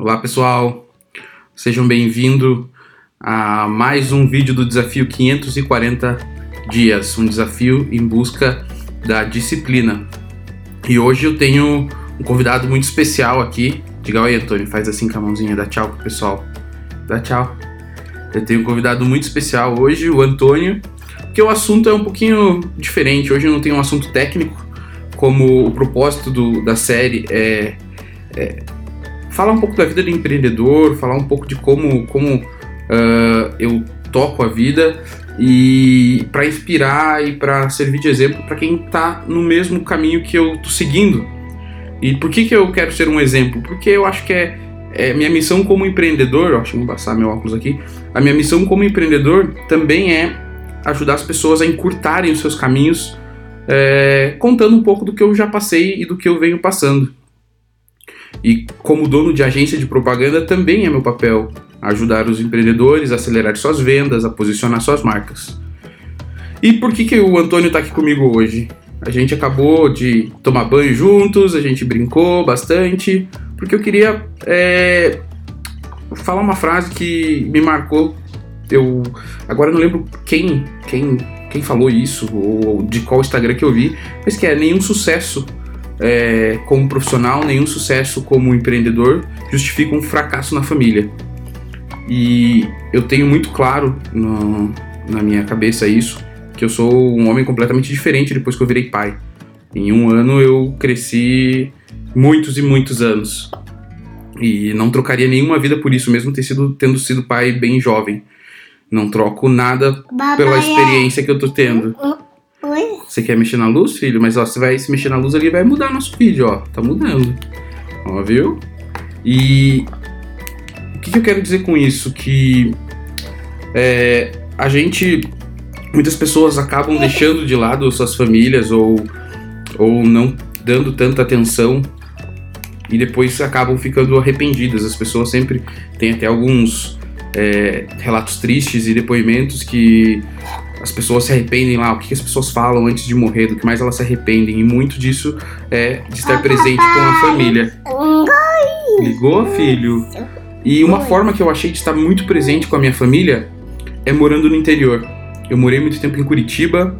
Olá pessoal, sejam bem-vindos a mais um vídeo do desafio 540 dias, um desafio em busca da disciplina. E hoje eu tenho um convidado muito especial aqui. Diga oi, Antônio, faz assim com a mãozinha, dá tchau pro pessoal. Dá tchau. Eu tenho um convidado muito especial hoje, o Antônio, que o assunto é um pouquinho diferente. Hoje eu não tenho um assunto técnico, como o propósito do, da série é, é falar um pouco da vida do empreendedor, falar um pouco de como, como uh, eu toco a vida e para inspirar e para servir de exemplo para quem está no mesmo caminho que eu estou seguindo. E por que, que eu quero ser um exemplo? Porque eu acho que é, é minha missão como empreendedor, deixa eu passar meu óculos aqui, a minha missão como empreendedor também é ajudar as pessoas a encurtarem os seus caminhos, é, contando um pouco do que eu já passei e do que eu venho passando. E como dono de agência de propaganda também é meu papel ajudar os empreendedores a acelerar suas vendas, a posicionar suas marcas. E por que, que o Antônio está aqui comigo hoje? A gente acabou de tomar banho juntos, a gente brincou bastante, porque eu queria é, falar uma frase que me marcou. Eu agora não lembro quem, quem, quem falou isso ou de qual Instagram que eu vi, mas que é nenhum sucesso é, como profissional, nenhum sucesso como empreendedor justifica um fracasso na família. E eu tenho muito claro no, na minha cabeça isso, que eu sou um homem completamente diferente depois que eu virei pai. Em um ano eu cresci muitos e muitos anos. E não trocaria nenhuma vida por isso, mesmo ter sido, tendo sido pai bem jovem. Não troco nada pela experiência que eu tô tendo. Você quer mexer na luz, filho? Mas ó, você vai se mexer na luz ali vai mudar nosso vídeo, ó. Tá mudando. Ó, viu? E o que, que eu quero dizer com isso? Que é, a gente. Muitas pessoas acabam deixando de lado suas famílias ou, ou não dando tanta atenção e depois acabam ficando arrependidas. As pessoas sempre têm até alguns é, relatos tristes e depoimentos que as pessoas se arrependem lá, o que as pessoas falam antes de morrer, do que mais elas se arrependem. E muito disso é de estar presente com a família. Ligou, filho? E uma forma que eu achei de estar muito presente com a minha família é morando no interior. Eu morei muito tempo em Curitiba,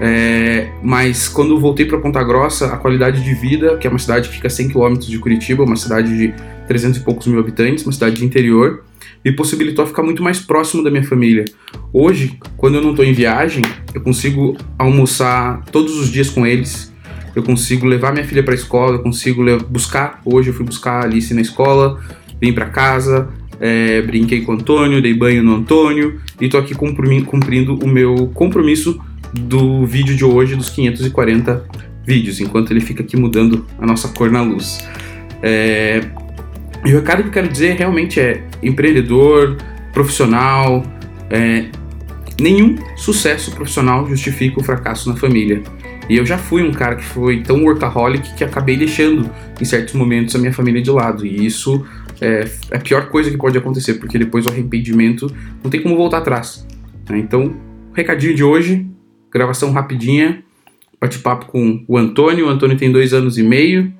é, mas quando voltei para Ponta Grossa, a qualidade de vida, que é uma cidade que fica a 100 km de Curitiba, uma cidade de 300 e poucos mil habitantes, uma cidade de interior, me possibilitou ficar muito mais próximo da minha família. Hoje, quando eu não estou em viagem, eu consigo almoçar todos os dias com eles. Eu consigo levar minha filha para a escola, eu consigo buscar. Hoje eu fui buscar a Alice na escola, vim para casa, é, brinquei com o Antônio, dei banho no Antônio e estou aqui cumprindo o meu compromisso do vídeo de hoje, dos 540 vídeos, enquanto ele fica aqui mudando a nossa cor na luz. É, e o recado que eu quero dizer realmente é empreendedor, profissional, é, nenhum sucesso profissional justifica o fracasso na família. E eu já fui um cara que foi tão workaholic que acabei deixando em certos momentos a minha família de lado. E isso é, é a pior coisa que pode acontecer, porque depois o arrependimento não tem como voltar atrás. Né? Então, recadinho de hoje, gravação rapidinha, bate-papo com o Antônio. O Antônio tem dois anos e meio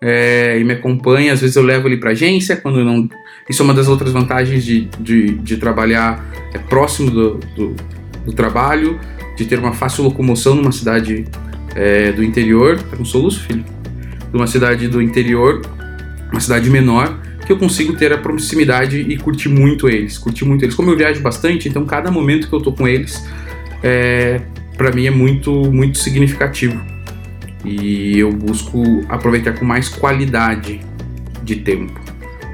é, e me acompanha. Às vezes eu levo ele para agência, quando não. Isso é uma das outras vantagens de, de, de trabalhar é, próximo do, do, do, trabalho, de ter uma fácil locomoção numa cidade é, do interior. Tá com soluço, filho? De uma cidade do interior, uma cidade menor, que eu consigo ter a proximidade e curtir muito eles. Curtir muito eles. Como eu viajo bastante, então cada momento que eu tô com eles, é, para mim é muito, muito significativo e eu busco aproveitar com mais qualidade de tempo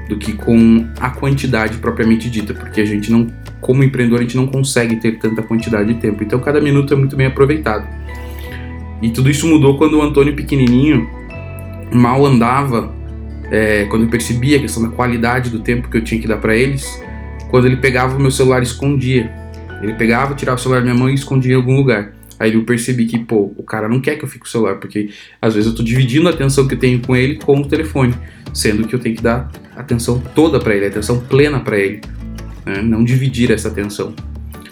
do que com a quantidade propriamente dita, porque a gente não, como empreendedor, a gente não consegue ter tanta quantidade de tempo. Então cada minuto é muito bem aproveitado. E tudo isso mudou quando o Antônio pequenininho mal andava, é, quando eu percebia a questão da qualidade do tempo que eu tinha que dar para eles, quando ele pegava o meu celular e escondia. Ele pegava, tirava o celular da minha mão e escondia em algum lugar. Aí eu percebi que, pô, o cara não quer que eu fique com o celular, porque às vezes eu tô dividindo a atenção que eu tenho com ele com o telefone, sendo que eu tenho que dar atenção toda para ele, atenção plena para ele, né? não dividir essa atenção.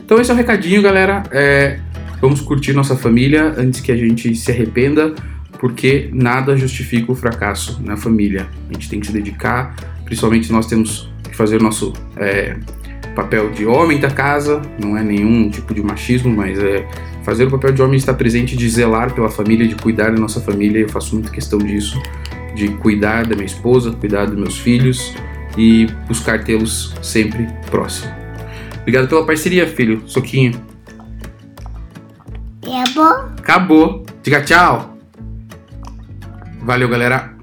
Então esse é o recadinho, galera. É, vamos curtir nossa família antes que a gente se arrependa, porque nada justifica o fracasso na família. A gente tem que se dedicar principalmente nós temos que fazer o nosso é, papel de homem da casa, não é nenhum tipo de machismo, mas é fazer o papel de homem estar presente, de zelar pela família, de cuidar da nossa família. Eu faço muita questão disso, de cuidar da minha esposa, cuidar dos meus filhos e buscar tê-los sempre próximo. Obrigado pela parceria, filho. Soquinho. Acabou? Acabou. Diga tchau. Valeu, galera.